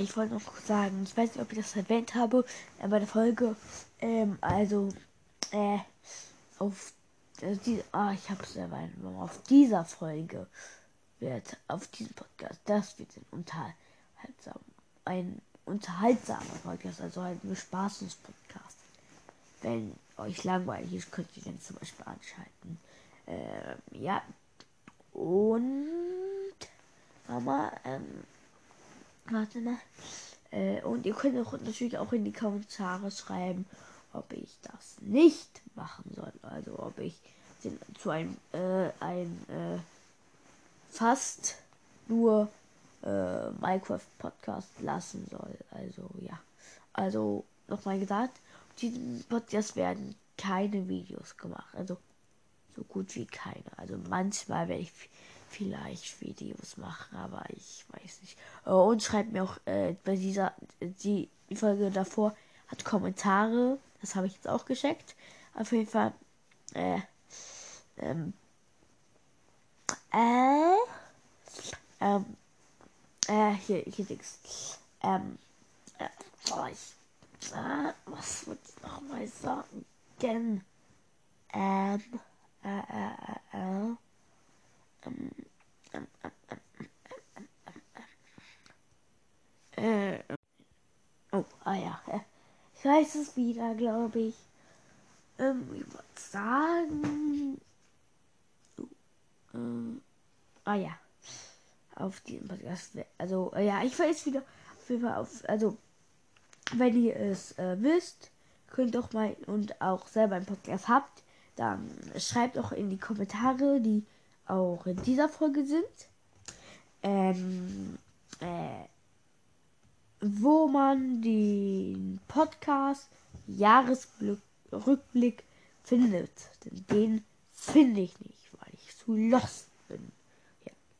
ich wollte noch sagen, ich weiß nicht, ob ich das erwähnt habe, äh, bei der Folge, ähm, also, äh, auf äh, die, ah, ich habe es erwähnt, auf dieser Folge wird, auf diesem Podcast, das wird ein unterhaltsam, ein unterhaltsamer Podcast, also halt ein Spaßes-Podcast. Wenn euch langweilig ist, könnt ihr den zum Beispiel anschalten. Ähm, ja. Und Mama, ähm, warte mal. Äh, und ihr könnt auch natürlich auch in die Kommentare schreiben, ob ich das nicht machen soll. Also ob ich den zu einem äh, ein äh, fast nur äh, Minecraft Podcast lassen soll. Also ja. Also nochmal gesagt, auf diesem Podcast werden keine Videos gemacht. Also so gut wie keine. Also manchmal werde ich vielleicht Videos machen, aber ich weiß nicht. Äh, und schreibt mir auch äh, bei dieser die Folge davor hat Kommentare. Das habe ich jetzt auch gescheckt. Auf jeden Fall. Äh, ähm, äh, ähm, äh, hier, hier links. Ähm, äh, oh, ich, äh, was würde ich nochmal sagen? Ähm, äh, äh, äh, äh, äh, oh, ah ja, ich weiß es wieder, glaube ich. Ähm, ich würde sagen, äh, ah ja, auf diesem Podcast, also, äh, ja, ich weiß wieder, auf jeden Fall auf, also, wenn ihr es äh, wisst, könnt doch mal und auch selber einen Podcast habt, dann schreibt auch in die Kommentare, die auch in dieser Folge sind, ähm, äh, wo man den Podcast Jahresrückblick findet. Denn den finde ich nicht, weil ich zu lost